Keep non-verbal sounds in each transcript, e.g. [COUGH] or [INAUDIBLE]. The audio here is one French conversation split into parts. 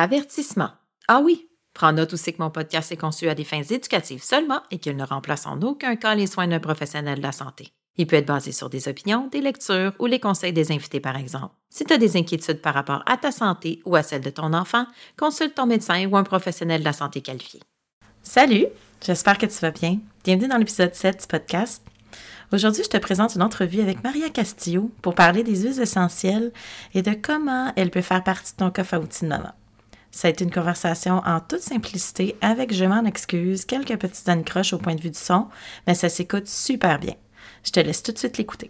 Avertissement. Ah oui, Prends note aussi que mon podcast est conçu à des fins éducatives seulement et qu'il ne remplace en aucun cas les soins d'un professionnel de la santé. Il peut être basé sur des opinions, des lectures ou les conseils des invités, par exemple. Si tu as des inquiétudes par rapport à ta santé ou à celle de ton enfant, consulte ton médecin ou un professionnel de la santé qualifié. Salut, j'espère que tu vas bien. Bienvenue dans l'épisode 7 du podcast. Aujourd'hui, je te présente une entrevue avec Maria Castillo pour parler des huiles essentielles et de comment elles peuvent faire partie de ton coffre à outils de maman. Ça a été une conversation en toute simplicité avec, je m'en excuse, quelques petites ancroches au point de vue du son, mais ça s'écoute super bien. Je te laisse tout de suite l'écouter.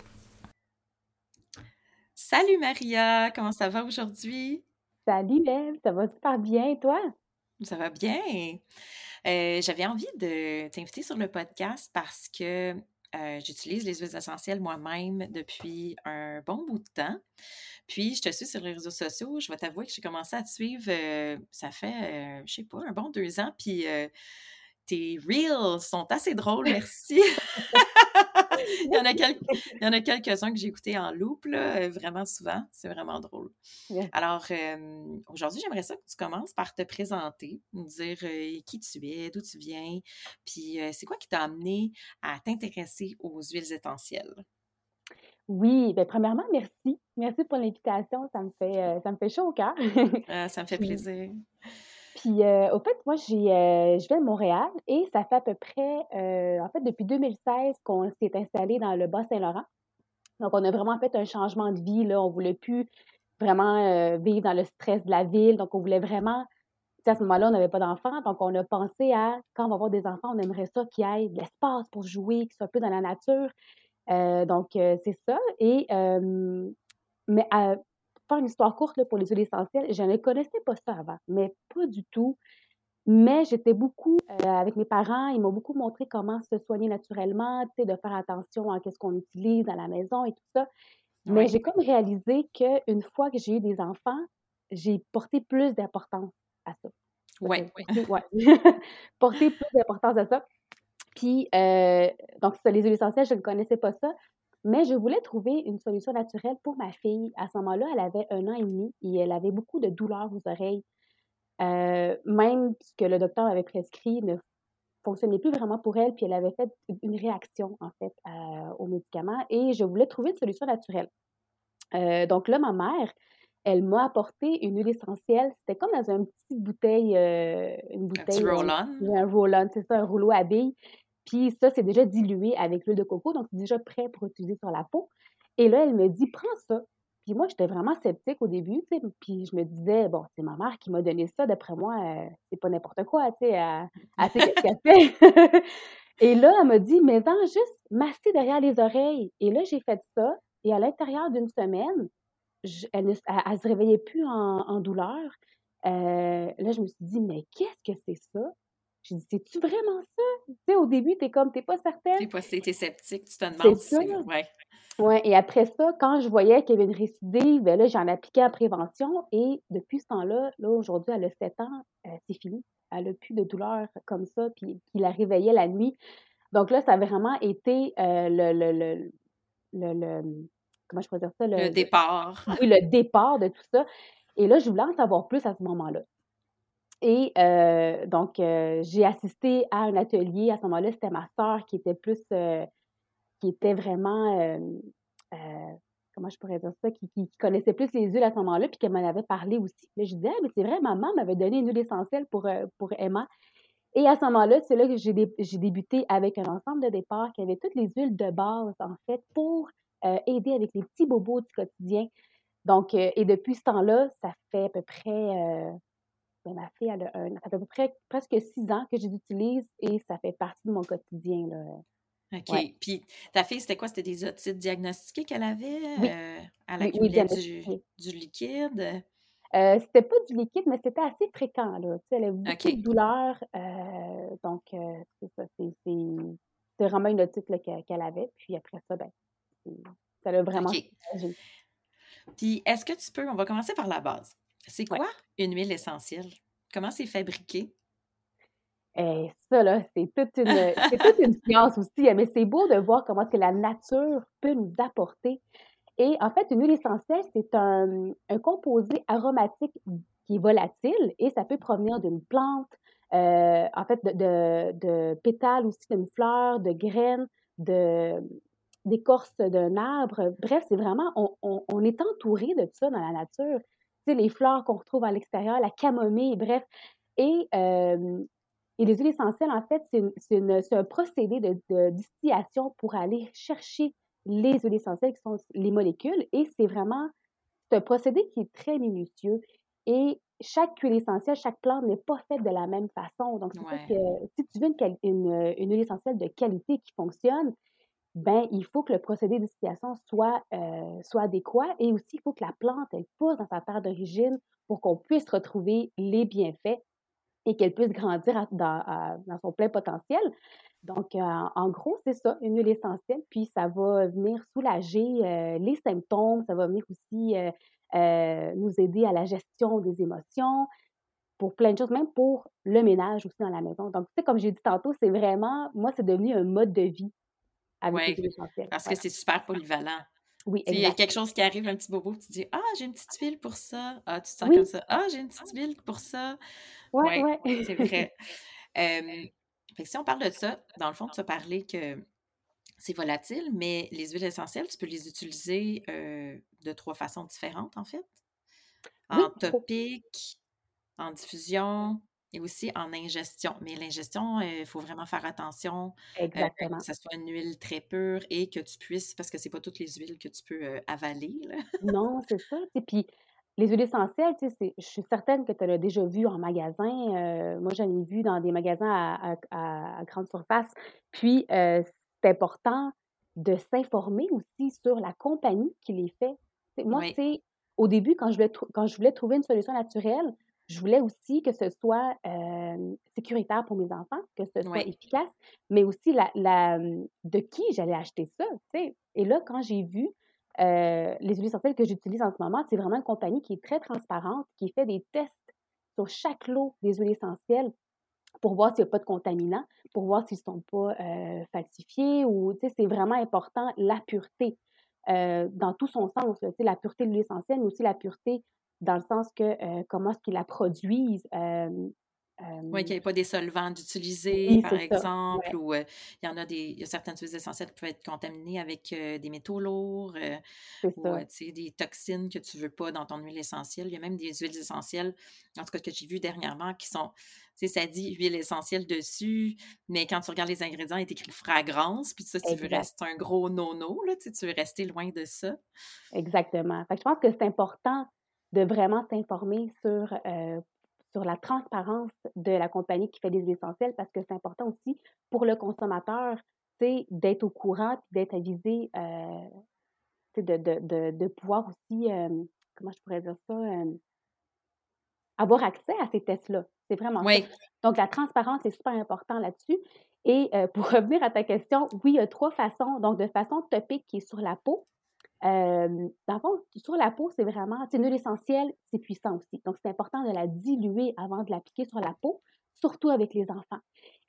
Salut Maria, comment ça va aujourd'hui? Salut Eve, ça va super bien, toi? Ça va bien. Euh, j'avais envie de t'inviter sur le podcast parce que euh, j'utilise les huiles essentielles moi-même depuis un bon bout de temps. Puis, je te suis sur les réseaux sociaux. Je vais t'avouer que j'ai commencé à te suivre, euh, ça fait, je euh, je sais pas, un bon deux ans. Puis, tes reels sont assez drôles, [LAUGHS] merci. [LAUGHS] il, y en a quelques, il y en a quelques-uns que j'ai écoutés en loop, là, vraiment souvent. C'est vraiment drôle. Alors, aujourd'hui, j'aimerais ça que tu commences par te présenter, nous dire qui tu es, d'où tu viens, puis c'est quoi qui t'a amené à t'intéresser aux huiles essentielles? Oui, bien, premièrement, merci. Merci pour l'invitation. Ça me fait, euh, ça me fait chaud au cœur. Ça me fait [LAUGHS] plaisir. Puis, euh, au fait, moi, j'ai, euh, je viens de Montréal et ça fait à peu près, en fait, depuis 2016 qu'on s'est installé dans le Bas-Saint-Laurent. Donc, on a vraiment fait un changement de vie. Là. On ne voulait plus vraiment vivre dans le stress de la ville. Donc, on voulait vraiment, à ce moment-là, on n'avait pas d'enfants. Donc, on a pensé à, quand on va avoir des enfants, on aimerait ça qu'il y ait de l'espace pour jouer, qu'ils soient peu dans la nature. Euh, donc, euh, c'est ça. Et, mais pour faire une histoire courte pour les huiles essentielles, je ne connaissais pas ça avant, mais pas du tout. Mais j'étais beaucoup euh, avec mes parents, ils m'ont beaucoup montré comment se soigner naturellement, de faire attention à ce qu'on utilise à la maison et tout ça. Mais j'ai comme réalisé qu'une fois que j'ai eu des enfants, j'ai porté plus d'importance à ça. Oui. Ouais. [LAUGHS] [LAUGHS] porter plus d'importance à ça. Puis, euh, donc, ça, les huiles essentielles, je ne connaissais pas ça. Mais je voulais trouver une solution naturelle pour ma fille. À ce moment-là, elle avait un an et demi et elle avait beaucoup de douleurs aux oreilles. Euh, même ce que le docteur avait prescrit ne fonctionnait plus vraiment pour elle, puis elle avait fait une réaction, en fait, euh, aux médicaments. Et je voulais trouver une solution naturelle. donc là, ma mère, elle m'a apporté une huile essentielle. C'était comme dans une petite bouteille, une bouteille. Un roll-on. un roll-on, c'est ça, un rouleau à billes. Puis ça, c'est déjà dilué avec l'huile de coco, donc c'est déjà prêt pour utiliser sur la peau. Et là, elle me dit, prends ça. Puis moi, j'étais vraiment sceptique au début, tu sais, puis je me disais, bon, c'est ma mère qui m'a donné ça, d'après moi, euh, c'est pas n'importe quoi, tu sais, elle, [LAUGHS] sait ce qu'elle fait. et là, elle m'a dit, mais en juste masser derrière les oreilles. Et là, j'ai fait ça, et à l'intérieur d'une semaine, elle ne se réveillait plus en, douleur. Euh, là, je me suis dit, mais qu'est-ce que c'est ça? J'ai dit, c'est-tu vraiment ça? Tu sais, au début, t'es comme, t'es pas certaine? T'es pas, t'es sceptique, tu te demandes. C'est ça. Ouais. Oui, et après ça, quand je voyais qu'il y avait une récidive, ben là, j'en appliquais en prévention et depuis ce temps-là, là, aujourd'hui, elle a 7 ans, euh, c'est fini. Elle n'a plus de douleur comme ça, puis qui la réveillait la nuit. Donc là, ça a vraiment été euh, le, le, le, comment je pourrais dire ça? Le, départ. oui, le départ de tout ça. Et là, je voulais en savoir plus à ce moment-là. Et euh, donc, j'ai assisté à un atelier. À ce moment-là, c'était ma soeur qui était plus qui était vraiment, euh, euh, comment je pourrais dire ça, qui, connaissait plus les huiles à ce moment-là, puis qu'elle m'en avait parlé aussi. Là, je disais, ah, mais c'est vrai, maman m'avait donné une huile essentielle pour, euh, pour Emma. Et à ce moment-là, c'est là que j'ai, débuté avec un ensemble de départ qui avait toutes les huiles de base, en fait, pour aider avec les petits bobos du quotidien. Donc, et depuis ce temps-là, ça fait à peu près, ben, ma fille, elle a un, ça fait à peu près presque six ans que je l'utilise et ça fait partie de mon quotidien. Là. OK. Puis ta fille, c'était quoi? C'était des otites diagnostiquées qu'elle avait? Euh, elle accumulait du, du, liquide? Euh, c'était pas du liquide, mais c'était assez fréquent. Là. Tu sais, elle avait beaucoup de douleurs. Euh, donc, euh, c'est ça. C'est vraiment une otite qu'elle avait. Puis après ça, ben, ça l'a vraiment okay. Puis, est-ce que tu peux, on va commencer par la base. C'est quoi une huile essentielle? Comment c'est fabriqué? Et ça, là, c'est toute une, c'est toute une [LAUGHS] science aussi, hein, mais c'est beau de voir comment que la nature peut nous apporter. Et en fait, une huile essentielle, c'est un, un composé aromatique qui est volatile et ça peut provenir d'une plante, euh, en fait, de, de, de pétales aussi d'une fleur, de graines, de, d'écorce d'un arbre. Bref, c'est vraiment, on, on, on, est entouré de ça dans la nature. Sais, les fleurs qu'on retrouve à l'extérieur, la camomille, bref. Et euh, et les huiles essentielles, en fait, c'est un procédé de, distillation pour aller chercher les huiles essentielles qui sont les molécules. Et c'est vraiment un procédé qui est très minutieux. Et chaque huile essentielle, chaque plante n'est pas faite de la même façon. Donc, c'est que si tu veux une, une, huile essentielle de qualité qui fonctionne, ben il faut que le procédé distillation soit, euh, soit adéquat et aussi il faut que la plante, elle pousse dans sa terre d'origine pour qu'on puisse retrouver les bienfaits et qu'elle puisse grandir dans, son plein potentiel. Donc, euh, en gros, c'est ça, une huile essentielle, puis ça va venir soulager euh, les symptômes, ça va venir aussi nous aider à la gestion des émotions, pour plein de choses, même pour le ménage aussi dans la maison. Donc, tu sais, comme j'ai dit tantôt, c'est vraiment, moi, c'est devenu un mode de vie avec les huiles essentielles. Parce que c'est super polyvalent. Oui, Il y a quelque chose qui arrive, un petit bobo, tu dis Ah, j'ai une petite huile pour ça. Ah, tu te sens comme ça. Ah, j'ai une petite huile pour ça. Oui, ouais. c'est vrai. si on parle de ça, dans le fond, tu as parlé que c'est volatile, mais les huiles essentielles, tu peux les utiliser de trois façons différentes, en fait. En topique, en diffusion, et aussi en ingestion. Mais l'ingestion, il faut vraiment faire attention Exactement. que ce soit une huile très pure et que tu puisses, parce que c'est pas toutes les huiles que tu peux avaler. non, c'est ça. Et puis, les huiles essentielles, je suis certaine que tu l'as déjà vu en magasin. moi, j'en ai vu dans des magasins à, grande surface. Puis, c'est important de s'informer aussi sur la compagnie qui les fait. moi, c'est au début, quand je, voulais quand je voulais trouver une solution naturelle, je voulais aussi que ce soit sécuritaire pour mes enfants, que ce soit efficace, mais aussi la, de qui j'allais acheter ça. Et là, quand j'ai vu les huiles essentielles que j'utilise en ce moment, c'est vraiment une compagnie qui est très transparente, qui fait des tests sur chaque lot des huiles essentielles pour voir s'il n'y a pas de contaminants, pour voir s'ils ne sont pas falsifiés ou, c'est vraiment important la pureté dans tout son sens, la pureté de l'huile essentielle, mais aussi la pureté dans le sens que euh, comment est-ce qu'ils la produisent. oui, qu'il n'y ait pas des solvants d'utiliser, par exemple, ou il y en a des, il y a certaines huiles essentielles qui peuvent être contaminées avec des métaux lourds, ou des toxines que tu ne veux pas dans ton huile essentielle. Il y a même des huiles essentielles, en tout cas que j'ai vu dernièrement, qui sont, tu sais, ça dit huile essentielle dessus, mais quand tu regardes les ingrédients, il est écrit fragrance, puis ça, tu veux rester un gros nono, là, tu veux rester loin de ça. Exactement. Fait je pense que c'est important de vraiment s'informer sur, euh, sur la transparence de la compagnie qui fait des huiles essentielles parce que c'est important aussi pour le consommateur d'être au courant et d'être avisé, euh, de, de, de, de, pouvoir aussi, euh, comment je pourrais dire ça, avoir accès à ces tests-là. C'est vraiment oui. Donc, la transparence est super important là-dessus. Et pour [LAUGHS] revenir à ta question, oui, il y a trois façons. Donc, de façon topique qui est sur la peau. Euh, dans le fond, sur la peau, c'est vraiment, c'est une huile essentielle, c'est puissant aussi. Donc, c'est important de la diluer avant de l'appliquer sur la peau, surtout avec les enfants.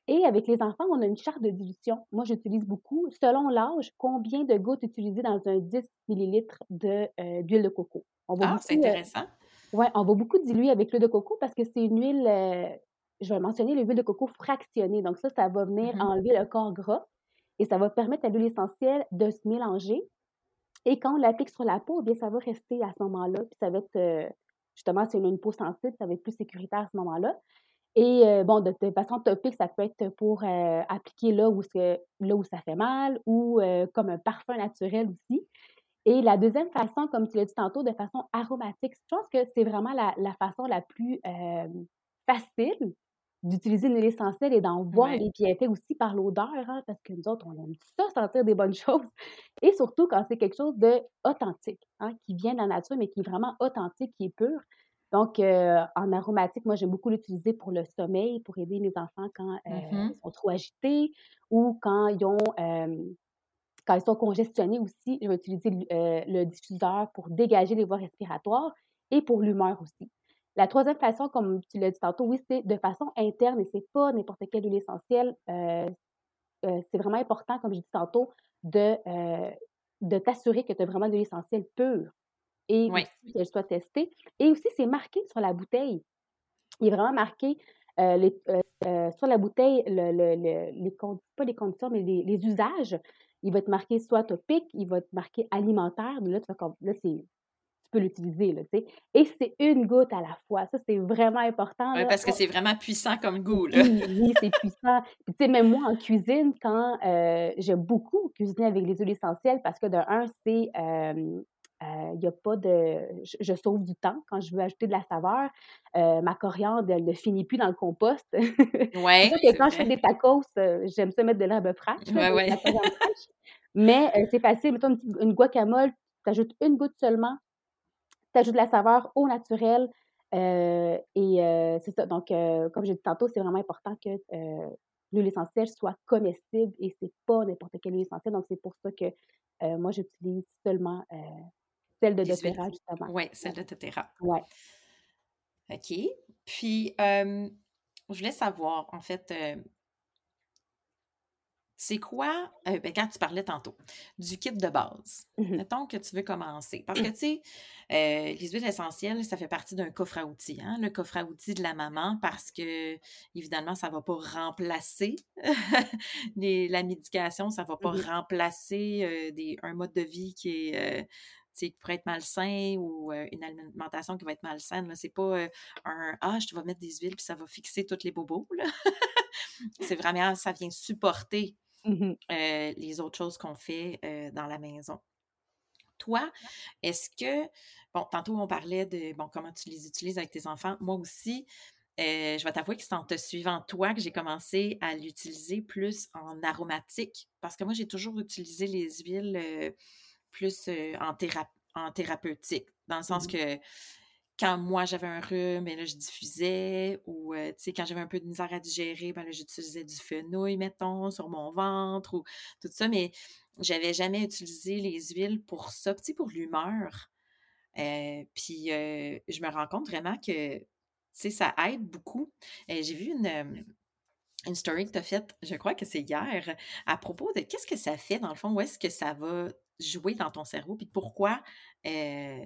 Et avec les enfants, on a une charte de dilution. Moi, j'utilise beaucoup, selon l'âge, combien de gouttes utiliser dans un 10 ml d'huile de coco? ah, c'est intéressant. oui, on va beaucoup diluer avec l'huile de coco parce que c'est une huile, je vais mentionner l'huile de coco fractionnée. Donc ça, ça va venir mmh enlever le corps gras et ça va permettre à l'huile essentielle de se mélanger. Et quand on l'applique sur la peau, eh bien, ça va rester à ce moment-là. Puis ça va être, justement, si on a une peau sensible, ça va être plus sécuritaire à ce moment-là. Et bon, de, façon topique, ça peut être pour appliquer là où, là où ça fait mal ou comme un parfum naturel aussi. Et la deuxième façon, comme tu l'as dit tantôt, de façon aromatique, je pense que c'est vraiment la, façon la plus facile d'utiliser une huile essentielle et d'en voir les bienfaits aussi par l'odeur, hein, parce que nous autres, on aime ça, sentir des bonnes [LAUGHS] choses. Et surtout quand c'est quelque chose d'authentique, hein, qui vient de la nature, mais qui est vraiment authentique, qui est pur. Donc, en aromatique, moi, j'aime beaucoup l'utiliser pour le sommeil, pour aider mes enfants quand mmh ils sont trop agités ou quand ils ont quand ils sont congestionnés aussi. Je vais utiliser le diffuseur pour dégager les voies respiratoires et pour l'humeur aussi. La troisième façon, comme tu l'as dit tantôt, oui, c'est de façon interne et c'est pas n'importe quelle huile essentielle. c'est vraiment important, comme je dis tantôt, de, de t'assurer que tu as vraiment de l'huile essentielle pure et qu'elle soit testée. Et aussi, c'est marqué sur la bouteille. Il est vraiment marqué les, sur la bouteille, le, les, pas les conditions, mais les, usages. Il va être marqué soit topique, il va être marqué alimentaire. Là, tu, là tu peux l'utiliser, tu sais. Et c'est une goutte à la fois. Ça, c'est vraiment important. Oui, parce que c'est vraiment puissant comme goût, là. Oui, oui c'est puissant. tu sais, même moi, en cuisine, quand j'aime beaucoup cuisiner avec les huiles essentielles, parce que de un, c'est il n'y a pas de. Je, sauve du temps quand je veux ajouter de la saveur. ma coriandre, elle ne finit plus dans le compost. [LAUGHS] Ouais. que quand je fais des tacos, j'aime ça mettre de l'herbe fraîche. Ouais, ouais. Mais c'est facile. Mettons une, guacamole, tu ajoutes une goutte seulement, ajoutes de la saveur au naturel. et c'est ça. Donc, comme j'ai dit tantôt, c'est vraiment important que l'huile essentielle soit comestible et c'est pas n'importe quelle huile essentielle. Donc, c'est pour ça que moi, j'utilise seulement celle de doTERRA, justement. Oui, celle de doTERRA. Oui. OK. Puis, je voulais savoir, en fait, c'est quoi, ben, quand tu parlais tantôt, du kit de base, mmh mettons que tu veux commencer. Parce que, tu sais, les huiles essentielles, ça fait partie d'un coffre à outils, hein, le coffre à outils de la maman, parce que, évidemment, ça ne va pas remplacer [LAUGHS] la médication, ça ne va pas mmh remplacer des, un mode de vie qui est qui pourrait être malsain ou une alimentation qui va être malsaine. C'est pas un Ah, je te vais mettre des huiles puis ça va fixer tous les bobos. c'est vraiment, ça vient supporter mmh les autres choses qu'on fait dans la maison. Toi, est-ce que, bon, tantôt on parlait de bon, comment tu les utilises avec tes enfants. Moi aussi, je vais t'avouer que c'est en te suivant toi que j'ai commencé à l'utiliser plus en aromatique parce que moi, j'ai toujours utilisé les huiles plus en, en thérapeutique, dans le sens mmh que quand moi j'avais un rhume, ben là, je diffusais, ou sais, quand j'avais un peu de misère à digérer, ben là, j'utilisais du fenouil, mettons, sur mon ventre, ou tout ça, mais j'avais jamais utilisé les huiles pour ça, pour l'humeur. puis je me rends compte vraiment que, ça aide beaucoup. J'ai vu une, une story que tu as faite, je crois que c'est hier, à propos de qu'est-ce que ça fait dans le fond, où est-ce que ça va jouer dans ton cerveau, puis pourquoi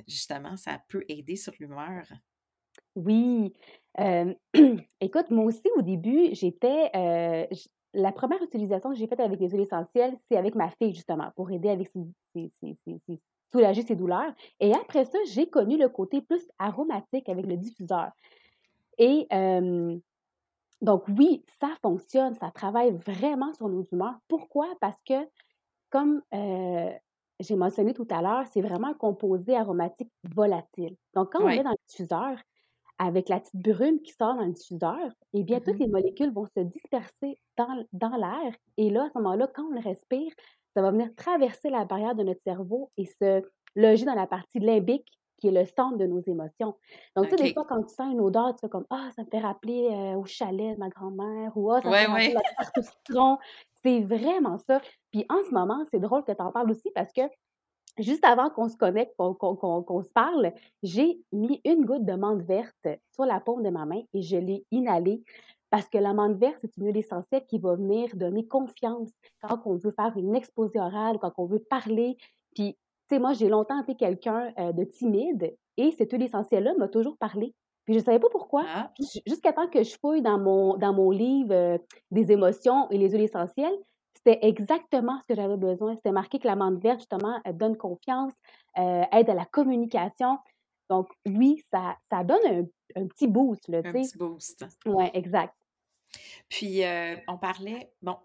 justement ça peut aider sur l'humeur? Oui. [CLEARS THROAT] écoute, moi aussi au début, j'étais la première utilisation que j'ai faite avec les huiles essentielles, c'est avec ma fille justement pour aider avec ses, soulager ses douleurs. Et après ça, j'ai connu le côté plus aromatique avec le diffuseur. Et donc oui, ça fonctionne, ça travaille vraiment sur nos humeurs. Pourquoi? Parce que comme j'ai mentionné tout à l'heure, c'est vraiment un composé aromatique volatile. Donc, quand on met dans le diffuseur, avec la petite brume qui sort dans le diffuseur, eh bien, toutes mmh les molécules vont se disperser dans, dans l'air. Et là, à ce moment-là, quand on le respire, ça va venir traverser la barrière de notre cerveau et se loger dans la partie limbique qui est le centre de nos émotions. Donc, tu sais, des fois, quand tu sens une odeur, tu fais comme Ah, ça me fait rappeler euh, au chalet de ma grand-mère ou Ah, ça me fait rappeler la tarte au citron. C'est vraiment ça. Puis en ce moment, c'est drôle que tu en parles aussi parce que juste avant qu'on se connecte, qu'on se parle, j'ai mis une goutte de menthe verte sur la paume de ma main et je l'ai inhalée parce que la menthe verte, c'est une huile essentielle qui va venir donner confiance quand on veut faire une exposé orale, quand on veut parler. Puis, tu sais, moi, j'ai longtemps été quelqu'un euh, de timide et cette huile essentielle-là m'a toujours parlé. Puis je ne savais pas pourquoi. Ah. Jusqu'à temps que je fouille dans mon, dans mon livre euh, des émotions et les huiles essentielles, c'était exactement ce que j'avais besoin. C'était marqué que la menthe verte, justement, elle donne confiance, euh, aide à la communication. Donc, oui, ça, ça donne un, petit boost. Là, un petit boost. Oui, exact. Puis, euh, on parlait, bon,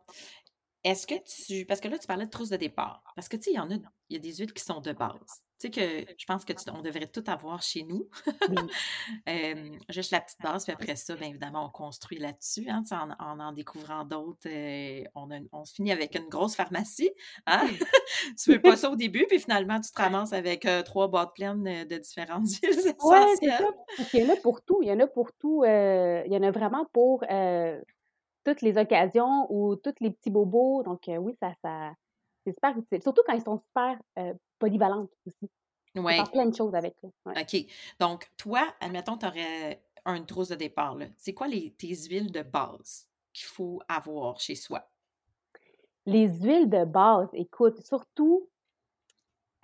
est-ce que tu. Parce que là, tu parlais de trousse de départ. Parce que, tu sais, il y en a, il y a des huiles qui sont de base. Tu sais que je pense que on devrait tout avoir chez nous. [LAUGHS] juste la petite base, puis après ça, bien évidemment, on construit là-dessus. Hein, en, en, découvrant d'autres, euh, on, on, se finit avec une grosse pharmacie. Hein? [LAUGHS] tu veux pas ça au début, puis finalement, tu te ramasses avec euh, trois boîtes pleines de différentes [LAUGHS] huiles essentielles. Oui, Il y en a pour tout. Il y en a pour tout. Il y en a vraiment pour toutes les occasions ou tous les petits bobos. Donc, oui, ça, ça c'est super utile. Surtout quand ils sont super polyvalentes aussi. Oui. faire plein de choses avec. OK. Donc, toi, admettons, tu aurais un trousse de départ. C'est quoi les, tes huiles de base qu'il faut avoir chez soi? Les huiles de base, écoute, surtout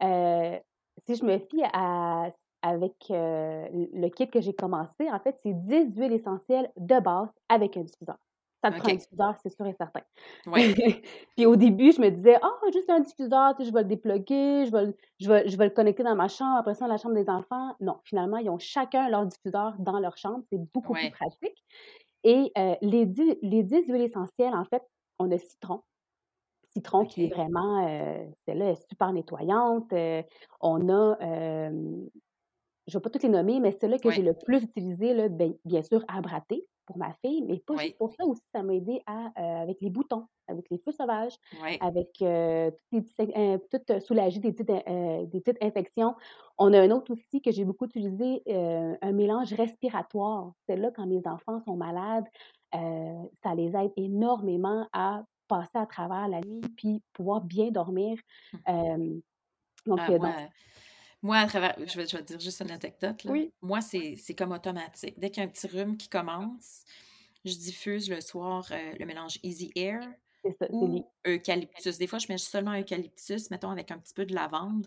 euh, si je me fie à, avec euh, le kit que j'ai commencé, en fait, c'est 10 huiles essentielles de base avec un diffuseur. Ça te prend un diffuseur, c'est sûr et certain. [LAUGHS] puis au début, je me disais, ah, juste un diffuseur, je vais le déploguer, je vais, je, vais, je vais le connecter dans ma chambre, après ça, dans la chambre des enfants. Non, finalement, ils ont chacun leur diffuseur dans leur chambre. C'est beaucoup plus pratique. Et euh, les, dix, les huiles essentielles, en fait, on a citron. Citron qui est vraiment, euh, celle-là est super nettoyante. Euh, on a, je ne vais pas toutes les nommer, mais celle-là que j'ai le plus utilisé, là, bien, bien sûr, abraté pour ma fille, mais pas juste pour ça aussi, ça m'a aidé à, euh, avec les boutons, avec les feux sauvages, avec euh, euh, tout, soulager des petites, des petites infections. On a un autre outil que j'ai beaucoup utilisé, un mélange respiratoire. C'est là quand mes enfants sont malades, ça les aide énormément à passer à travers la nuit puis pouvoir bien dormir. Mmh. donc, ah, moi, à travers, je vais, je vais te dire juste une anecdote. Là. Oui. Moi, c'est comme automatique. Dès qu'il y a un petit rhume qui commence, je diffuse le soir euh, le mélange Easy Air ou eucalyptus. Des fois, je mets seulement eucalyptus, mettons avec un petit peu de lavande.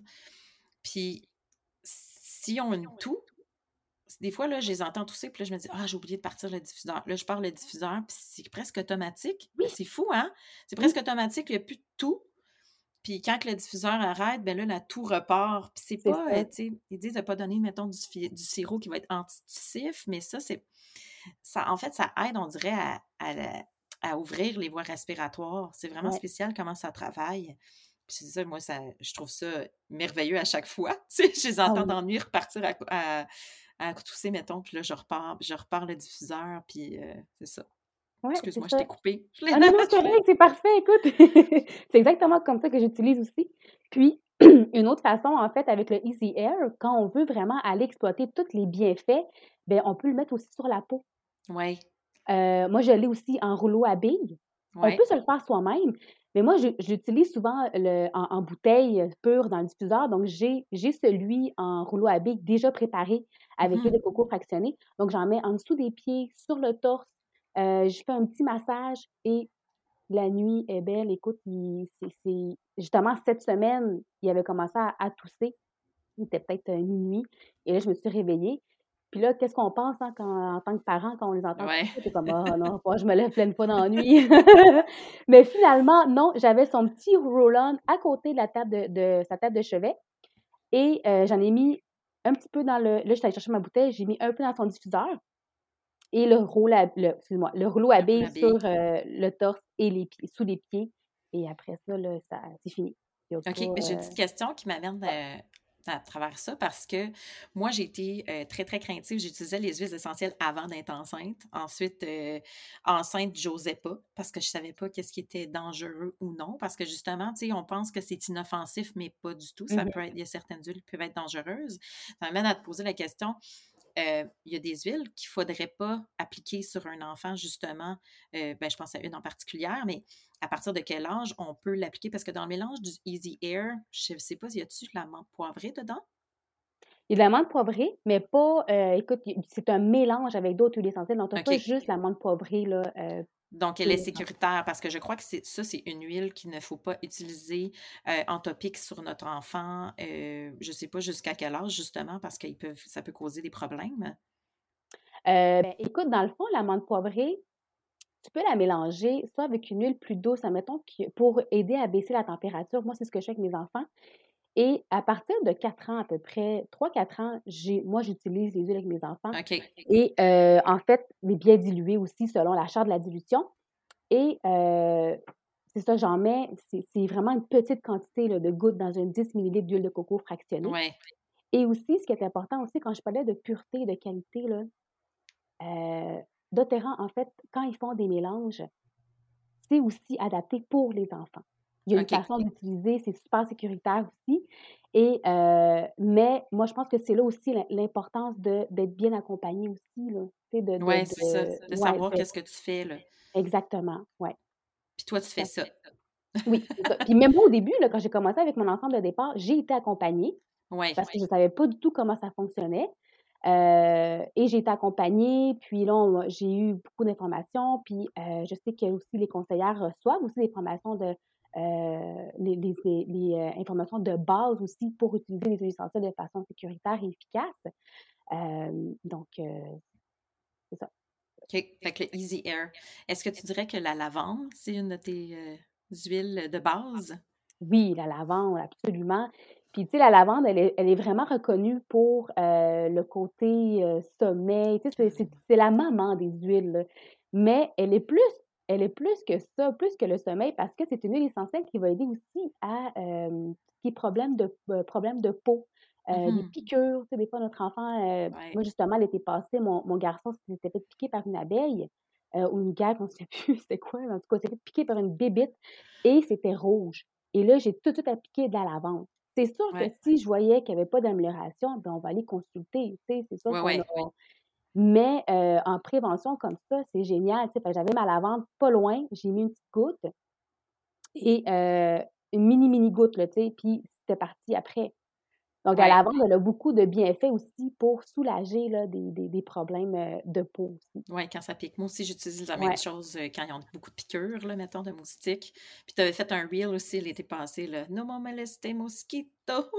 Puis, si on une toux, des fois, là, je les entends tousser, puis là, je me dis, ah, j'ai oublié de partir le diffuseur. Là, je pars le diffuseur, puis c'est presque automatique. Oui. C'est fou, hein? C'est presque automatique, il n'y a plus de tout. Puis quand le diffuseur arrête, ben là, la tout repart. Puis c'est pas, euh, tu sais, ils disent de pas donner, mettons, du, du sirop qui va être antitussif, mais ça, c'est. Ça, en fait, ça aide, on dirait, à, à, ouvrir les voies respiratoires. C'est vraiment spécial comment ça travaille. Puis c'est ça, moi, ça, je trouve ça merveilleux à chaque fois. [LAUGHS] Tu sais, je les ah entends nuit repartir à, à, tousser, mettons, puis là, je repars, je repars le diffuseur, puis euh, c'est ça. Excuse-moi, je t'ai coupé. Ah non, non, [LAUGHS] c'est vrai, c'est parfait, écoute. [LAUGHS] c'est exactement comme ça que j'utilise aussi. Puis, [CLEARS THROAT] une autre façon, en fait, avec le Easy Air, quand on veut vraiment aller exploiter tous les bienfaits, ben on peut le mettre aussi sur la peau. Oui. Euh, moi, je l'ai aussi en rouleau à billes. On peut se le faire soi-même, mais moi, j'utilise souvent le, en, bouteille pure dans le diffuseur. Donc, j'ai celui en rouleau à billes déjà préparé avec mmh. de coco fractionné. Donc, j'en mets en dessous des pieds, sur le torse, euh, je fais un petit massage et la nuit est belle. Écoute, c'est justement cette semaine, il avait commencé à, tousser. Il était peut-être minuit. Et là, je me suis réveillée. Puis là, qu'est-ce qu'on pense hein, en tant que parent quand on les entend C'est comme, oh [LAUGHS] non, je me lève pleine fois dans la nuit. Mais finalement, non, j'avais son petit roll-on à côté de, la table de, sa table de chevet. Et euh, j'en ai mis un petit peu dans le. Là, je suis allée chercher ma bouteille, j'ai mis un peu dans son diffuseur et le, rouleau à, le, le rouleau à billes sur euh, le torse et les pieds, sous les pieds. Et après ça, là, ça c'est fini. OK, mais j'ai une petite euh question qui m'amène à travers ça parce que moi, j'ai été euh, très, très craintive. J'utilisais les huiles essentielles avant d'être enceinte. Ensuite, euh, enceinte, j'osais pas parce que je savais pas qu'est-ce qui était dangereux ou non. Parce que justement, tu sais, on pense que c'est inoffensif, mais pas du tout. Ça mmh peut être, il y a certaines huiles qui peuvent être dangereuses. Ça m'amène à te poser la question euh, il y a des huiles qu'il ne faudrait pas appliquer sur un enfant, justement. Euh, ben, je pense à une en particulier, mais à partir de quel âge on peut l'appliquer? Parce que dans le mélange du Easy Air, je ne sais pas, y a-tu de la menthe poivrée dedans? Il y a de la menthe poivrée, mais pas. Euh, écoute, c'est un mélange avec d'autres huiles essentielles. Donc, tu pas juste la menthe poivrée là, donc, elle est sécuritaire parce que je crois que ça, c'est une huile qu'il ne faut pas utiliser euh, en topique sur notre enfant. Euh, je ne sais pas jusqu'à quel âge, justement, parce que ça peut causer des problèmes. Euh, ben, écoute, dans le fond, la menthe poivrée, tu peux la mélanger soit avec une huile plus douce, admettons, pour aider à baisser la température. Moi, c'est ce que je fais avec mes enfants. Et à partir de 4 ans à peu près, 3-4 ans, moi, j'utilise les huiles avec mes enfants. Et euh, en fait, mais bien diluées aussi selon la charte de la dilution. Et euh, c'est ça, j'en mets, c'est vraiment une petite quantité de gouttes dans une 10 ml d'huile de coco fractionnée. Et aussi, ce qui est important aussi, quand je parlais de pureté, de qualité, là, euh, en fait, quand ils font des mélanges, c'est aussi adapté pour les enfants. Il y a une façon d'utiliser, c'est super sécuritaire aussi. Et, euh, mais moi, je pense que c'est là aussi l'importance d'être bien accompagné aussi. Oui, c'est ça, de savoir qu'est-ce que tu fais. Là. Exactement, oui. Puis toi, tu fais ça. Oui, Puis même moi, au début, là, quand j'ai commencé avec mon enfant de départ, j'ai été accompagnée. Oui. Parce que je ne savais pas du tout comment ça fonctionnait. Euh, et j'ai été accompagnée, puis là, j'ai eu beaucoup d'informations, puis euh, je sais que aussi les conseillères reçoivent aussi des formations de euh, les, les, euh, informations de base aussi pour utiliser les huiles essentielles de façon sécuritaire et efficace. Euh, donc, c'est ça. OK. Fait que le Easy Air. Est-ce que tu dirais que la lavande, c'est une de tes huiles de base? Oui, la lavande, absolument. Puis, tu sais, la lavande, elle est, elle est vraiment reconnue pour le côté sommeil. Tu sais, c'est la maman des huiles. Mais elle est plus elle est plus que ça, plus que le sommeil, parce que c'est une huile essentielle qui va aider aussi à euh, qui est problème de, euh, problème de peau. Euh, des mmh piqûres, tu sais, des fois, notre enfant, euh, moi, justement, l'été passé, mon, mon garçon s'était fait piquer par une abeille ou une guêpe, on ne sait [LAUGHS] plus c'est quoi, en tout cas, s'est fait piquer par une bébite et c'était rouge. Et là, j'ai tout de suite appliqué de la lavande. C'est sûr que si je voyais qu'il n'y avait pas d'amélioration, ben on va aller consulter. Tu sais, c'est sûr qu'on mais en prévention comme ça, c'est génial. J'avais ma lavande pas loin, j'ai mis une petite goutte et une mini, mini goutte, là, puis c'était parti après. Donc, la lavande, elle a beaucoup de bienfaits aussi pour soulager là, des, des, problèmes de peau aussi. Oui, quand ça pique. Moi aussi, j'utilise la même chose quand ils ont beaucoup de piqûres, là, mettons, de moustiques. Puis tu avais fait un reel aussi l'été passé, là. No more moleste mosquito.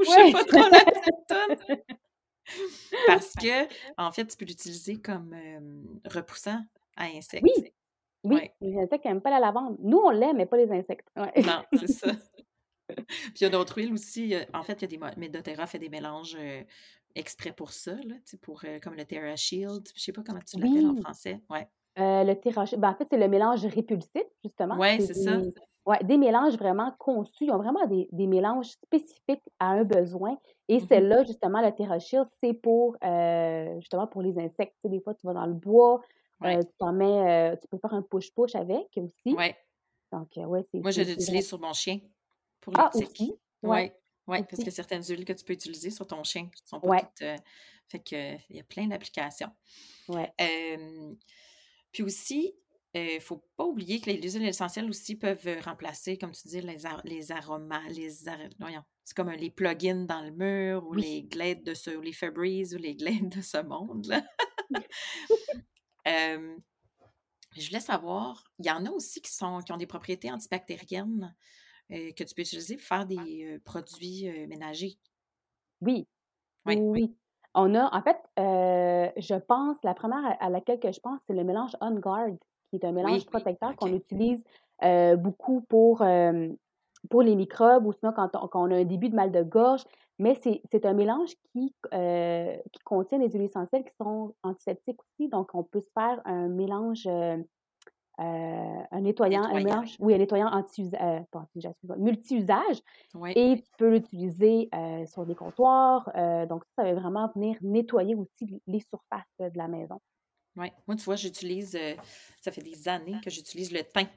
Je sais pas trop la [LAUGHS] Parce que, en fait, tu peux l'utiliser comme repoussant à insectes. Oui. Oui, les insectes n'aiment pas la lavande. Nous, on l'aime, mais pas les insectes. Non, c'est ça. [LAUGHS] Puis il y a d'autres huiles aussi. En fait, il y a des Médoterra fait des mélanges exprès pour ça, là, pour, comme le Terra Shield. Je ne sais pas comment tu l'appelles en français. Ouais. Euh, le Terra Shield, ben, en fait, c'est le mélange répulsif, justement. Oui, c'est ça. Ouais, des mélanges vraiment conçus. Ils ont vraiment des, des mélanges spécifiques à un besoin. Et mmh celle-là, justement, la TerraShield, c'est pour euh, justement pour les insectes. Tu sais, des fois, tu vas dans le bois, euh, tu t'en mets, euh, tu peux faire un push-push avec aussi. Oui. Donc, ouais, c'est. Moi, je l'utilise sur mon chien pour ah, aussi? Oui. Oui, parce que certaines huiles que tu peux utiliser sur ton chien sont pas toutes. fait que il y a plein d'applications. Ouais. puis aussi, il ne faut pas oublier que les huiles essentielles aussi peuvent remplacer, comme tu dis, les, les aromas, les c'est comme les plugins dans le mur ou les glades de ce, ou les Febreze ou les [LAUGHS] glades de ce monde-là. [LAUGHS] je voulais savoir, il y en a aussi qui, sont, qui ont des propriétés antibactériennes que tu peux utiliser pour faire des produits ménagers. Oui. Oui. oui. On a, en fait, je pense, la première à laquelle je pense, c'est le mélange On Guard qui est un mélange protecteur qu'on utilise beaucoup pour, pour les microbes ou sinon quand on, a un début de mal de gorge. Mais c'est un mélange qui, qui contient des huiles essentielles qui sont antiseptiques aussi. Donc, on peut se faire un mélange un nettoyant, un mélange, oui, un nettoyant anti multi-usage. Et tu peux l'utiliser sur des comptoirs. donc, ça va vraiment venir nettoyer aussi les surfaces de la maison. Oui, moi, tu vois, j'utilise, ça fait des années que j'utilise le thym.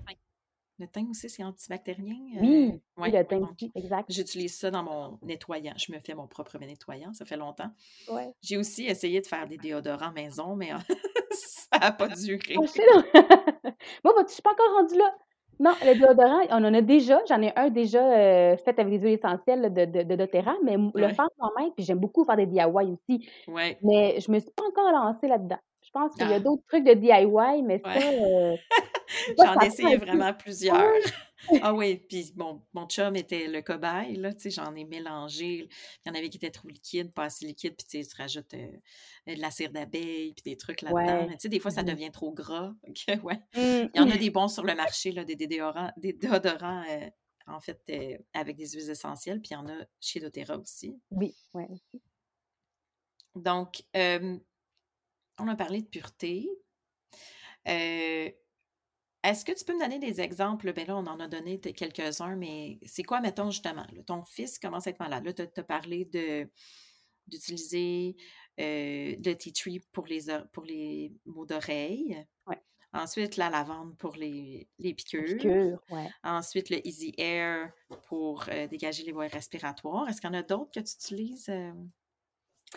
Le thym aussi, c'est antibactérien. Oui, oui le thym exact. J'utilise ça dans mon nettoyant. Je me fais mon propre nettoyant, ça fait longtemps. Ouais. J'ai aussi essayé de faire des déodorants maison, mais [LAUGHS] ça n'a pas duré. Moi, [LAUGHS] je ne suis pas encore rendue là. Non, le déodorant, on en a déjà. J'en ai un déjà fait avec des huiles essentielles de, de, de doTERRA, mais le faire moi-même, puis j'aime beaucoup faire des DIY aussi. Ouais. Mais je ne me suis pas encore lancée là-dedans. Je pense qu'il y a ah. d'autres trucs de DIY, mais ça. [LAUGHS] J'en ai essayé vraiment plusieurs. [LAUGHS] ah oui, puis bon, mon chum était le cobaye, là, tu sais, j'en ai mélangé. Il y en avait qui étaient trop liquides, pas assez liquides, puis tu sais, tu rajoutes euh, de la cire d'abeille, puis des trucs là-dedans. Mais tu sais, des fois, ça mmh devient trop gras. [LAUGHS] ouais. Mmh, Il y en a mmh. des bons sur le marché, là, des, déodorants, des déodorants euh, en fait, euh, avec des huiles essentielles, puis il y en a chez doTERRA aussi. Oui, oui. Donc, on a parlé de pureté. Euh, est-ce que tu peux me donner des exemples? Ben là, on en a donné quelques-uns, mais c'est quoi, mettons, justement, ton fils commence à être malade. Là, tu as, parlé de d'utiliser euh, le tea tree pour les, pour les maux d'oreille. Ensuite, la lavande pour les, les piqûres. Ensuite, le Easy Air pour euh, dégager les voies respiratoires. Est-ce qu'il y en a d'autres que tu utilises?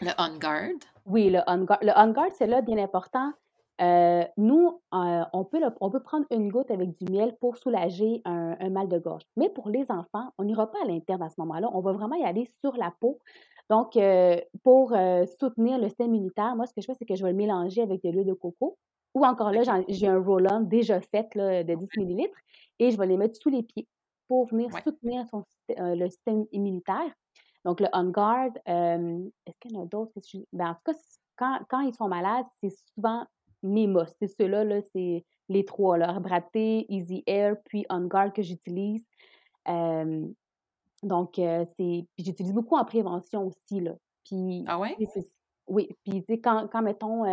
Le On Guard? Oui, le On Guard. Le On Guard, c'est là bien important. Euh, nous, euh, on, peut on peut prendre une goutte avec du miel pour soulager un, mal de gorge. Mais pour les enfants, on n'ira pas à l'interne à ce moment-là. On va vraiment y aller sur la peau. Donc, euh, pour soutenir le système immunitaire, moi, ce que je fais, c'est que je vais le mélanger avec de l'huile de coco. Ou encore là, j'ai un roll-on déjà fait là, de 10 ml et je vais les mettre sous les pieds pour venir soutenir le système immunitaire. Donc, le On Guard, est-ce qu'il y en a d'autres? Ben, en tout cas, quand, quand, ils sont malades, c'est souvent mes C'est ceux-là, -là, c'est les trois, là, Braté, Easy Air, puis On Guard que j'utilise. donc, c'est. j'utilise beaucoup en prévention aussi, là. Puis, ah ouais? Oui, puis tu sais, quand, quand, mettons,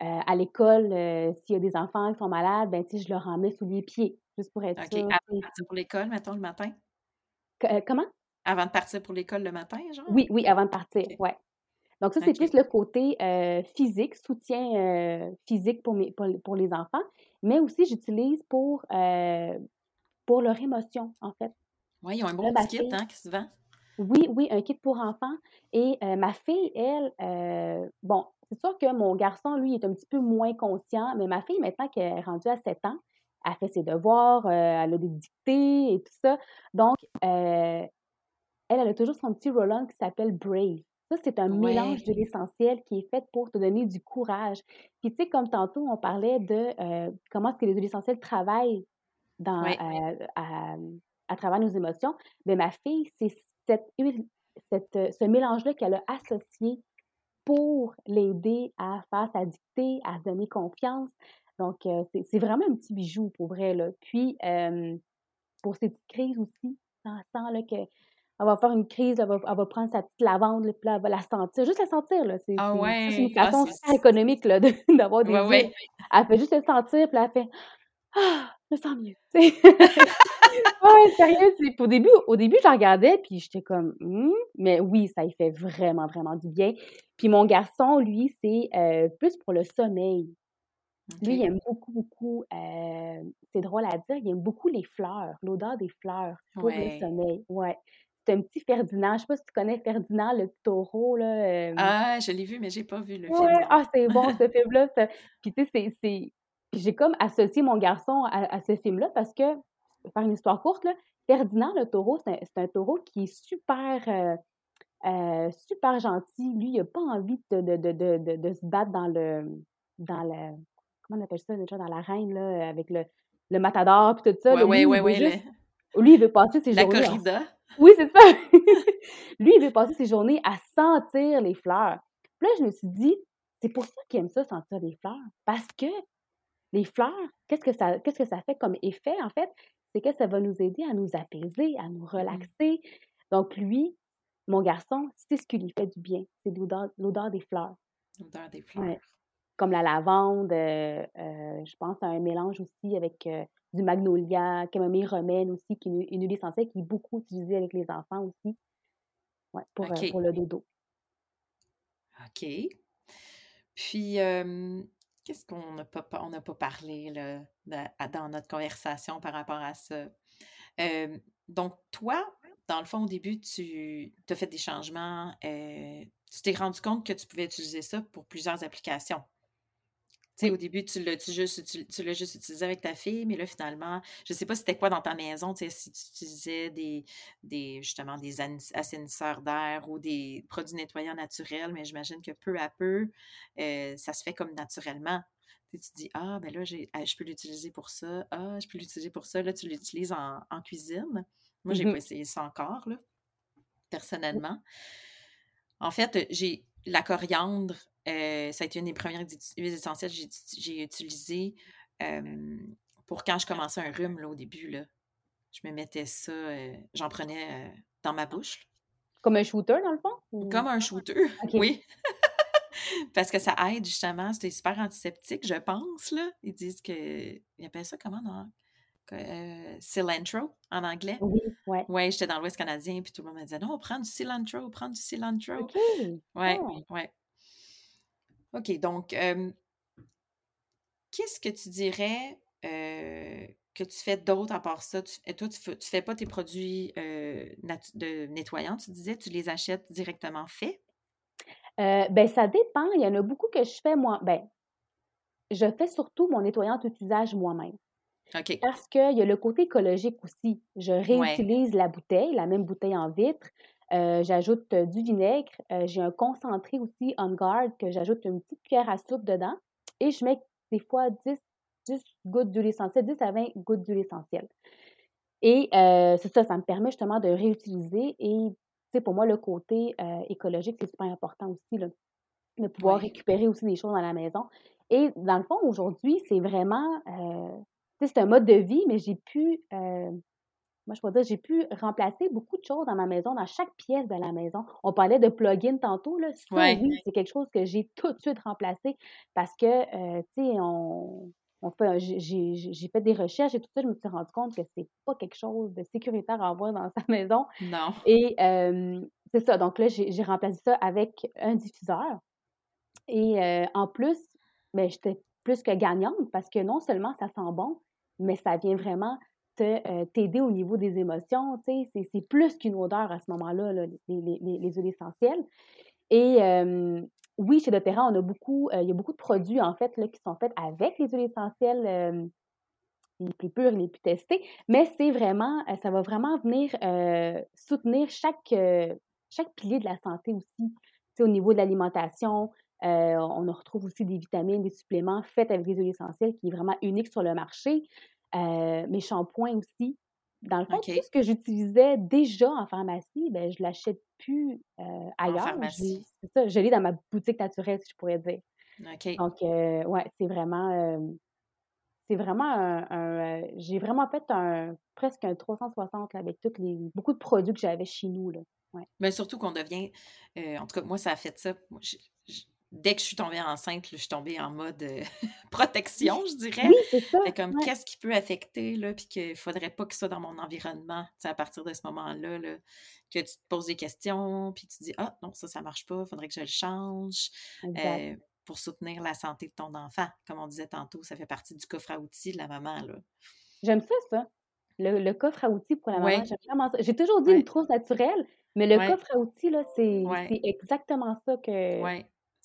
à l'école, s'il y a des enfants qui sont malades, ben tu sais, je leur en mets sous les pieds, juste pour être OK. Avant de partir pour l'école, mettons, le matin? comment? Avant de partir pour l'école le matin, genre? Oui, oui, avant de partir, ouais. Donc, ça, c'est plus le côté physique, soutien physique pour, mes, pour, les enfants, mais aussi j'utilise pour, pour leur émotion, en fait. Oui, ils ont un bon petit kit hein, qui se vend. Oui, oui, un kit pour enfants. Et ma fille, elle, bon, c'est sûr que mon garçon, lui, est un petit peu moins conscient, mais ma fille, maintenant qu'elle est rendue à 7 ans, elle fait ses devoirs, elle a des dictées et tout ça. Donc, elle, elle a toujours son petit roll qui s'appelle Brave. Ça, c'est un mélange de l'essentiel qui est fait pour te donner du courage. Puis, tu sais, comme tantôt, on parlait de euh, comment est-ce que les huiles essentielles travaillent dans, euh, à, travers nos émotions. Mais ma fille, c'est cette cette, ce mélange-là qu'elle a associé pour l'aider à faire sa dictée, à se donner confiance. Donc, euh, c'est vraiment un petit bijou pour vrai. Là. Puis, pour ces petites crises aussi, ça sent là, que elle va faire une crise, elle va, elle va prendre sa petite lavande, puis elle va la sentir, juste la sentir. Là. C'est, ah ouais. une façon ah, économique là, [LAUGHS] d'avoir des ouais, Elle fait juste le sentir, puis elle fait Ah, je me sens mieux. [LAUGHS] ouais, sérieux, c'est, au début, au début, je regardais, puis j'étais comme «Hum?» mais oui, ça y fait vraiment, vraiment du bien. Puis mon garçon, lui, c'est euh, plus pour le sommeil. Lui, il aime beaucoup, beaucoup, euh, c'est drôle à dire, il aime beaucoup les fleurs, l'odeur des fleurs pour le sommeil. Ouais c'est un petit Ferdinand. Je ne sais pas si tu connais Ferdinand, le taureau. Là, Ah, je l'ai vu, mais je n'ai pas vu le film. Ah, c'est bon, ce [LAUGHS] film-là. Puis, tu sais, c'est. J'ai comme associé mon garçon à, ce film-là parce que, faire une histoire courte, là, Ferdinand, le taureau, c'est un, taureau qui est super. Euh, euh, super gentil. Lui, il n'a pas envie de, de, de, de, se battre dans le. dans le. Comment on appelle ça déjà? Dans l'arène, là, avec le, le matador puis tout ça. Oui, oui, oui, oui. Lui, il veut passer ses La journées. La corrida. Oui, c'est ça. [LAUGHS] Lui, il veut passer ses journées à sentir les fleurs. Puis là, je me suis dit, c'est pour ça qu'il aime ça, sentir les fleurs. Parce que les fleurs, qu'est-ce que ça, qu'est-ce que ça fait comme effet, en fait? C'est que ça va nous aider à nous apaiser, à nous mmh relaxer. Donc, lui, mon garçon, c'est ce qui lui fait du bien. C'est l'odeur, des fleurs. L'odeur des fleurs. comme la lavande, je pense à un mélange aussi avec du magnolia, camomille romaine aussi, qui est une, huile essentielle qui est beaucoup utilisée avec les enfants aussi, ouais, pour, pour le dodo. OK. Puis, qu'est-ce qu'on n'a pas, on pas parlé là, dans notre conversation par rapport à ça? donc, toi, dans le fond, au début, tu as fait des changements. tu t'es rendu compte que tu pouvais utiliser ça pour plusieurs applications. Tu sais, au début, tu l'as juste, tu, l'as juste utilisé avec ta fille, mais là, finalement, je ne sais pas c'était quoi dans ta maison, tu sais, si tu utilisais des, des justement, des assainisseurs d'air ou des produits nettoyants naturels, mais j'imagine que peu à peu, euh, ça se fait comme naturellement. Tu, te dis, ah, ben là, ah, je peux l'utiliser pour ça, ah, je peux l'utiliser pour ça. Là, tu l'utilises en, cuisine. Moi, j'ai n'ai mmh pas essayé ça encore, là, personnellement. En fait, j'ai la coriandre, euh, ça a été une des premières huiles essentielles que j'ai utilisées pour quand je commençais un rhume là, au début. Là. Je me mettais ça, euh, j'en prenais euh, dans ma bouche. Comme un shooter, dans le fond? Comme un shooter, [LAUGHS] oui. [LAUGHS] Parce que ça aide justement, c'était super antiseptique, je pense. Là. Ils disent que. Ils appellent ça comment non? cilantro en anglais? Oui, ouais. Oui, j'étais dans l'Ouest canadien, puis tout le monde me disait non, prends du cilantro, prends du cilantro. OK. Oui, oui. ouais. OK, donc, qu'est-ce que tu dirais que tu fais d'autre à part ça? Tu, toi, tu ne fais, pas tes produits de nettoyants, tu disais, tu les achètes directement faits? ben, ça dépend. Il y en a beaucoup que je fais moi. Ben, je fais surtout mon nettoyant d'usage moi-même. OK. Parce qu'il y a le côté écologique aussi. Je réutilise la bouteille, la même bouteille en vitre. Euh, j'ajoute euh, du vinaigre. Euh, j'ai un concentré aussi on guard que j'ajoute une petite cuillère à soupe dedans. Et je mets des fois 10, 10 gouttes d'huile essentielle, 10 à 20 gouttes d'huile essentielle. Et c'est ça, ça me permet justement de réutiliser. Et pour moi, le côté écologique, c'est super important aussi, là, de pouvoir récupérer aussi des choses dans la maison. Et dans le fond, aujourd'hui, c'est vraiment, c'est un mode de vie, mais j'ai pu moi, je peux dire, j'ai pu remplacer beaucoup de choses dans ma maison, dans chaque pièce de la maison. On parlait de plugin tantôt, là. oui, c'est quelque chose que j'ai tout de suite remplacé parce que, euh, tu sais, on, fait, j'ai fait des recherches et tout ça, je me suis rendu compte que c'est pas quelque chose de sécuritaire à avoir dans [LAUGHS] sa maison. Non. Et c'est ça. Donc là, j'ai remplacé ça avec un diffuseur. Et euh, en plus, ben, j'étais plus que gagnante parce que non seulement ça sent bon, mais ça vient vraiment euh, t'aider au niveau des émotions. C'est plus qu'une odeur à ce moment-là, les, les, huiles essentielles. Et oui, chez doTERRA, on a beaucoup, euh, il y a beaucoup de produits en fait là, qui sont faits avec les huiles essentielles les plus pures, les plus testées, mais c'est vraiment, euh, ça va vraiment venir soutenir chaque, chaque pilier de la santé aussi. au niveau de l'alimentation, on retrouve aussi des vitamines, des suppléments faits avec des huiles essentielles qui est vraiment unique sur le marché. Euh, mes shampoings aussi. Dans le fond, tout ce que j'utilisais déjà en pharmacie, ben, je ne l'achète plus euh, ailleurs. C'est ça, je l'ai dans ma boutique naturelle, si je pourrais dire. Donc, euh, ouais, c'est vraiment, c'est vraiment un, j'ai vraiment fait un presque un 360 avec toutes les beaucoup de produits que j'avais chez nous là. Mais surtout qu'on devient, en tout cas moi ça a fait ça dès que je suis tombée enceinte, je suis tombée en mode euh, [LAUGHS] protection, je dirais. Oui, c'est ça. comme qu'est-ce qui peut affecter, là, puis qu'il ne faudrait pas que ça soit dans mon environnement, à partir de ce moment-là, là, que tu te poses des questions, puis tu dis Ah, non, ça, ça marche pas, il faudrait que je le change. Euh, pour soutenir la santé de ton enfant. Comme on disait tantôt, ça fait partie du coffre à outils de la maman. Là. J'aime ça, ça. Le, coffre à outils pour la maman, j'aime vraiment ça. J'ai toujours dit une trousse naturelle, mais le coffre à outils, là, c'est exactement ça que.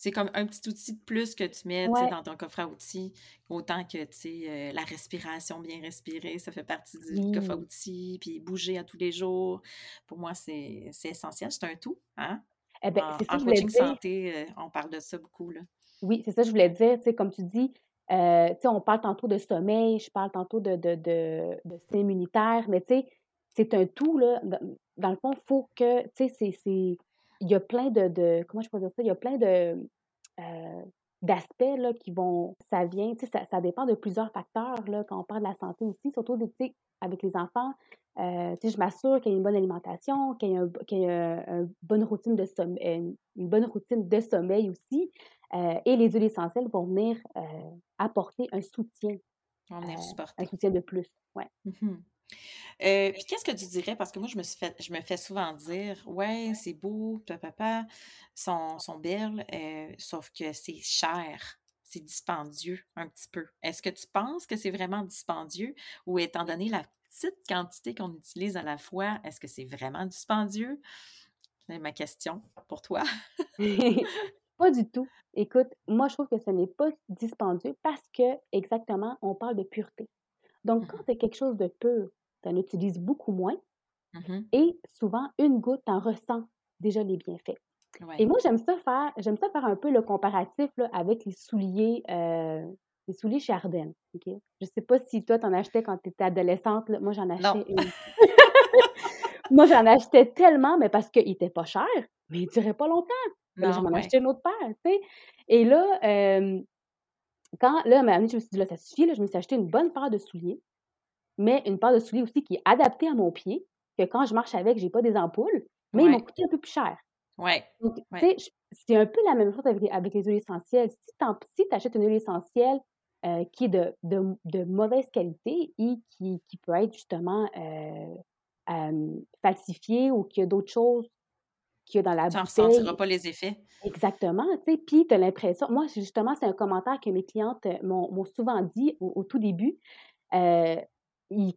C'est comme un petit outil de plus que tu mets dans ton coffre à outils, autant que euh, la respiration, bien respirer, ça fait partie du coffre à outils, puis bouger à tous les jours. Pour moi, c'est essentiel. C'est un tout. Hein? Eh ben, en, coaching santé, euh, on parle de ça beaucoup. Là. Oui, c'est ça que je voulais dire. Comme tu dis, euh, on parle tantôt de sommeil, je parle tantôt de, de, de, de système immunitaire, mais c'est un tout. Là. Dans, le fond, il faut que, tu sais, c'est il y a plein de, comment je peux dire ça, il y a plein de euh, d'aspects là, qui vont, ça vient, ça, ça dépend de plusieurs facteurs là, quand on parle de la santé aussi, surtout avec les enfants. Euh, je m'assure qu'il y a une bonne alimentation, qu'il y a, une bonne routine de sommeil, une bonne routine de sommeil aussi. et les huiles essentielles vont venir apporter un soutien. Supporter. Un soutien de plus, ouais. Mmh puis qu'est-ce que tu dirais? Parce que moi, je me, suis fait, je me fais souvent dire, ouais, c'est beau, papa, sont, sont belles, sauf que c'est cher c'est dispendieux un petit peu. Est-ce que tu penses que c'est vraiment dispendieux ou étant donné la petite quantité qu'on utilise à la fois, est-ce que c'est vraiment dispendieux? C'est ma question pour toi. [LAUGHS] pas du tout. Écoute, moi, je trouve que ce n'est pas dispendieux parce que, exactement, on parle de pureté. Donc, quand mmh c'est quelque chose de pur, tu en utilises beaucoup moins mmh et souvent, une goutte, en ressent déjà les bienfaits. Et moi, j'aime ça faire, j'aime ça faire un peu le comparatif là, avec les souliers, euh, les souliers chez Ardennes. Je ne sais pas si toi, tu en achetais quand tu étais adolescente. Moi, j'en achetais une. [LAUGHS] moi, j'en achetais tellement, mais parce qu'ils n'étaient pas chers, mais ils ne duraient pas longtemps. Non, je m'en achetais une autre paire, tu sais. Et là, quand, là, je me suis dit, là, ça suffit, là, je me suis acheté une bonne paire de souliers, mais une paire de souliers aussi qui est adaptée à mon pied, que quand je marche avec, je n'ai pas des ampoules, mais ils m'ont coûté un peu plus cher. Ouais. Donc, tu sais, c'est un peu la même chose avec, avec les huiles essentielles. Si tu achètes une huile essentielle euh, qui est de, de, de, mauvaise qualité et qui, qui peut être justement euh, falsifiée ou qu'il y a d'autres choses qu'il y a dans la tu bouteille. Tu ressentiras pas les effets. Exactement, tu sais. Puis tu as l'impression... Moi, justement, c'est un commentaire que mes clientes euh, m'ont souvent dit au, tout début.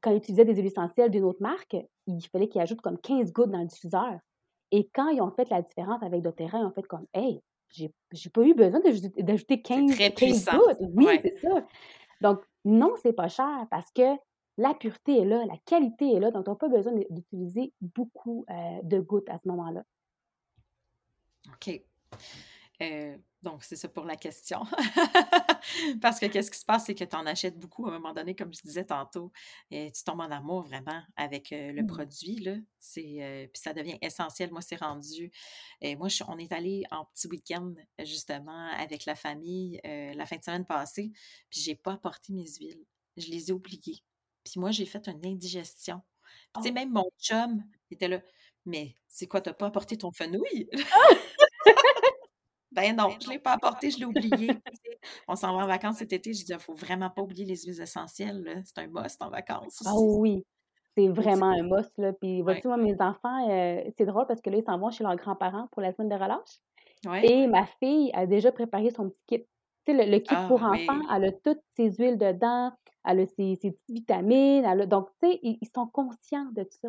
Quand ils utilisaient des huiles essentielles d'une autre marque, il fallait qu'ils ajoutent comme 15 gouttes dans le diffuseur. Et quand ils ont fait la différence avec doTERRA, ils ont fait comme, hey, j'ai, pas eu besoin d'ajouter 15, très 15 gouttes. Oui, c'est ça. Donc, non, c'est pas cher parce que la pureté est là, la qualité est là, donc tu n'as pas besoin d'utiliser beaucoup euh, de gouttes à ce moment-là. OK. Euh, donc, c'est ça pour la question. [LAUGHS] Parce que qu'est-ce qui se passe, c'est que tu en achètes beaucoup à un moment donné, comme je disais tantôt, et tu tombes en amour vraiment avec euh, le mmh. produit. Là. Euh, puis ça devient essentiel. Moi, c'est rendu. Et moi, on est allé en petit week-end, justement, avec la famille la fin de semaine passée, puis j'ai pas apporté mes huiles. Je les ai oubliées. Puis moi, j'ai fait une indigestion. tu sais, oh! même mon chum était là. Mais c'est quoi, t'as pas apporté ton fenouil? Ben non, je ne l'ai pas apporté, je l'ai oublié. [LAUGHS] On s'en va en vacances cet été. Je dis, il ne faut vraiment pas oublier les huiles essentielles. C'est un must en vacances. Ah oui, c'est vraiment un must. Là. Puis, vois-tu, moi, mes enfants, euh, c'est drôle parce que là, ils s'en vont chez leurs grands-parents pour la semaine de relâche. Et ma fille a déjà préparé son petit kit. Tu sais, le, kit pour ah enfants, elle a toutes ses huiles dedans, elle a ses, petites vitamines. Donc, tu sais, ils, ils, sont conscients de tout ça.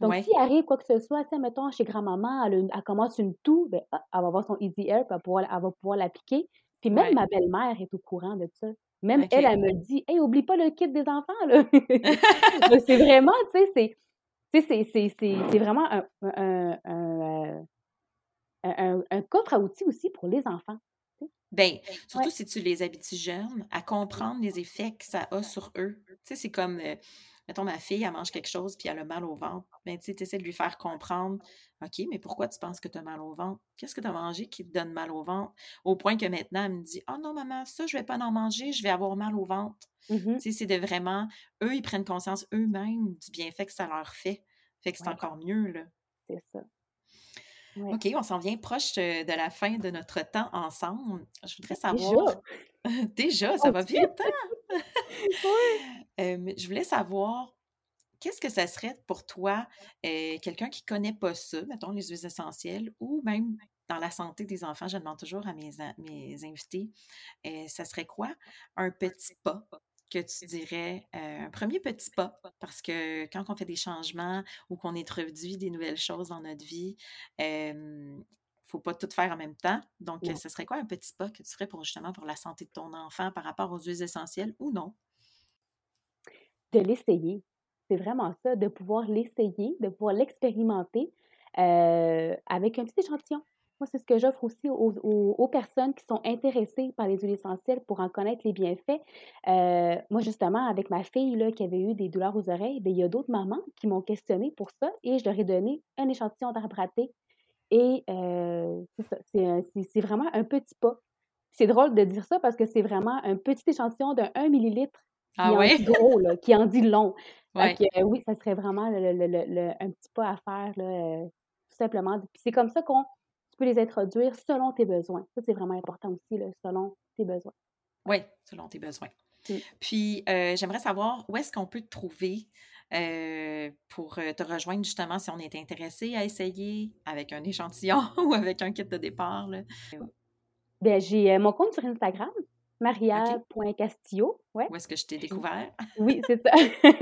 Donc, s'il arrive quoi que ce soit, tu mettons, chez grand-maman, elle, commence une toux, ben, ah, elle va avoir son Easy Air, puis elle, va pouvoir l'appliquer. Puis même ma belle-mère est au courant de ça. Même elle, elle me dit Hey, oublie pas le kit des enfants, là. [LAUGHS] c'est vraiment, tu sais, c'est vraiment un, un, un, un, un coffre à outils aussi pour les enfants. Bien, surtout si tu les habitues jeunes à comprendre les effets que ça a sur eux. Tu sais, c'est comme, euh, mettons, ma fille, elle mange quelque chose puis elle a mal au ventre. Ben, tu essaies de lui faire comprendre OK, mais pourquoi tu penses que tu as mal au ventre? Qu'est-ce que tu as mangé qui te donne mal au ventre? Au point que maintenant, elle me dit Oh non, maman, ça, je ne vais pas en manger, je vais avoir mal au ventre. Tu sais, c'est de vraiment, eux, ils prennent conscience eux-mêmes du bienfait que ça leur fait. Fait que c'est encore mieux, là. C'est ça. OK, on s'en vient proche de la fin de notre temps ensemble. Je voudrais savoir. [LAUGHS] Déjà, Déjà ça va vite, hein? [LAUGHS] oui. [LAUGHS] je voulais savoir, qu'est-ce que ça serait pour toi, quelqu'un qui ne connaît pas ça, mettons les huiles essentielles, ou même dans la santé des enfants, je demande toujours à mes, mes invités, ça serait quoi? Un petit pas que tu dirais un premier petit pas, parce que quand on fait des changements ou qu'on introduit des nouvelles choses dans notre vie, il faut pas tout faire en même temps. Donc, ce serait quoi un petit pas que tu ferais pour justement pour la santé de ton enfant par rapport aux huiles essentielles ou non? De l'essayer. C'est vraiment ça, de pouvoir l'essayer, de pouvoir l'expérimenter avec un petit échantillon. Moi, c'est ce que j'offre aussi aux, personnes qui sont intéressées par les huiles essentielles pour en connaître les bienfaits. moi, justement, avec ma fille là, qui avait eu des douleurs aux oreilles, bien, il y a d'autres mamans qui m'ont questionné pour ça et je leur ai donné un échantillon d'arbre à thé. Et c'est ça, c'est vraiment un petit pas. C'est drôle de dire ça parce que c'est vraiment un petit échantillon de 1 millilitre ah qui en dit gros, là, qui en dit long. oui, ça serait vraiment un petit pas à faire, là, tout simplement. Puis c'est comme ça qu'on tu peux les introduire selon tes besoins. Ça, c'est vraiment important aussi, là, selon tes besoins. Oui, selon tes besoins. Mmh. Puis, euh, j'aimerais savoir où est-ce qu'on peut te trouver euh, pour euh, te rejoindre justement si on est intéressé à essayer avec un échantillon [LAUGHS] ou avec un kit de départ. Bien, j'ai mon compte sur Instagram, maria.castillo. Ouais. Où est-ce que je t'ai découvert? [LAUGHS] oui, c'est ça. [LAUGHS]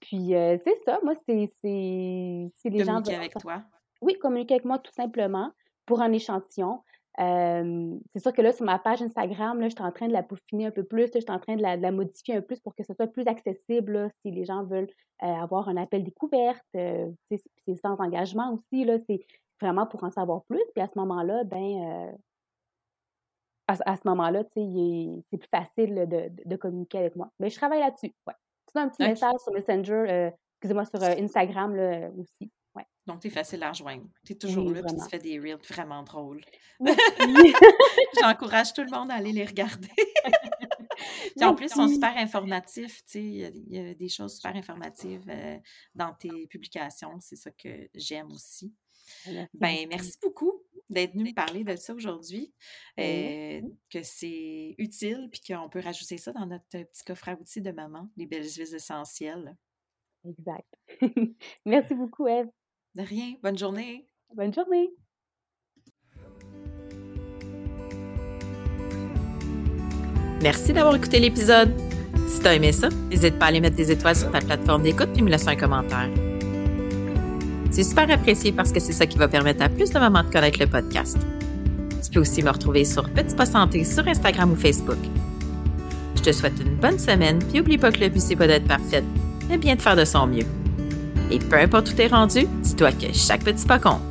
Puis, c'est ça. Moi, c'est les gens. Communiquer avec toi. Oui, communiquer avec moi tout simplement pour un échantillon. c'est sûr que là, sur ma page Instagram, là, je suis en train de la peaufiner un peu plus, je suis en train de la, modifier un peu plus pour que ce soit plus accessible si les gens veulent avoir un appel découverte. c'est sans engagement aussi, là, c'est vraiment pour en savoir plus. Puis à ce moment-là, ben à, ce moment-là, c'est plus facile de, communiquer avec moi. Mais je travaille là-dessus. Ouais. Tu un petit message sur Messenger, excusez-moi, sur Instagram là, Donc, tu es facile à rejoindre. Tu es toujours là, puis tu fais des reels vraiment drôles. [LAUGHS] J'encourage tout le monde à aller les regarder. [LAUGHS] puis en plus, ils sont super informatifs. Il y, a des choses super informatives euh, dans tes publications. C'est ça que j'aime aussi. Ben, merci beaucoup d'être venu me parler de ça aujourd'hui, euh, que c'est utile, puis qu'on peut rajouter ça dans notre petit coffre à outils de maman, les belles huiles essentielles. Exact. [LAUGHS] merci beaucoup, Eve. De rien. Bonne journée. Bonne journée. Merci d'avoir écouté l'épisode. Si t'as aimé ça, n'hésite pas à aller mettre des étoiles sur ta plateforme d'écoute puis me laisser un commentaire. C'est super apprécié parce que c'est ça qui va permettre à plus de mamans de connaître le podcast. Tu peux aussi me retrouver sur Petit Pas Santé sur Instagram ou Facebook. Je te souhaite une bonne semaine, puis oublie pas que le but c'est pas d'être parfaite, mais bien de faire de son mieux. Et peu importe où t'es rendu, dis-toi que chaque petit pas compte.